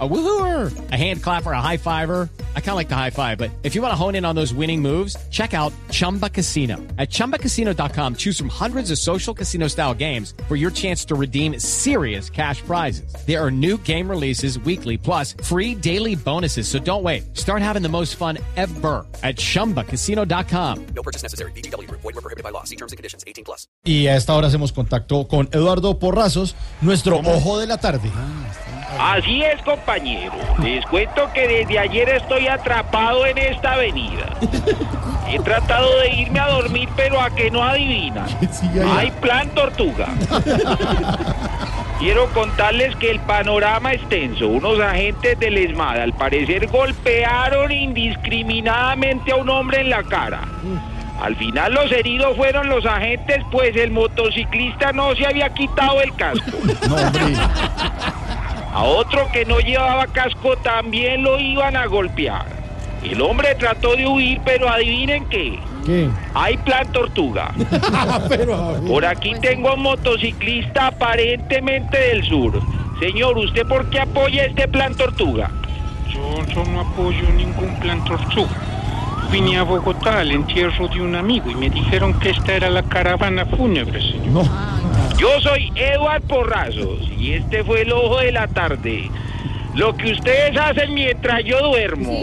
A woohooer, a hand clapper, a high fiver. I kind of like the high five, but if you want to hone in on those winning moves, check out Chumba Casino. At ChumbaCasino.com, choose from hundreds of social casino style games for your chance to redeem serious cash prizes. There are new game releases weekly, plus free daily bonuses. So don't wait. Start having the most fun ever at ChumbaCasino.com. No purchase necessary. BGW. Void were prohibited by law. See terms and conditions. 18 plus. Y a esta hora hacemos contacto con Eduardo Porrazos, nuestro ojo de la tarde. Ah, Así es, compañero. Les cuento que desde ayer estoy atrapado en esta avenida. He tratado de irme a dormir, pero a que no ya. Hay plan tortuga. Quiero contarles que el panorama es tenso. Unos agentes del ESMAD al parecer golpearon indiscriminadamente a un hombre en la cara. Al final los heridos fueron los agentes, pues el motociclista no se había quitado el casco. No, hombre. A otro que no llevaba casco también lo iban a golpear. El hombre trató de huir, pero adivinen qué. ¿Qué? Hay plan tortuga. Pero. Por aquí tengo a un motociclista aparentemente del sur. Señor, ¿usted por qué apoya este plan tortuga? Yo, yo no apoyo ningún plan tortuga. Vine a Bogotá al entierro de un amigo y me dijeron que esta era la caravana fúnebre, señor. No. Yo soy Eduard Porrazos y este fue el ojo de la tarde. Lo que ustedes hacen mientras yo duermo.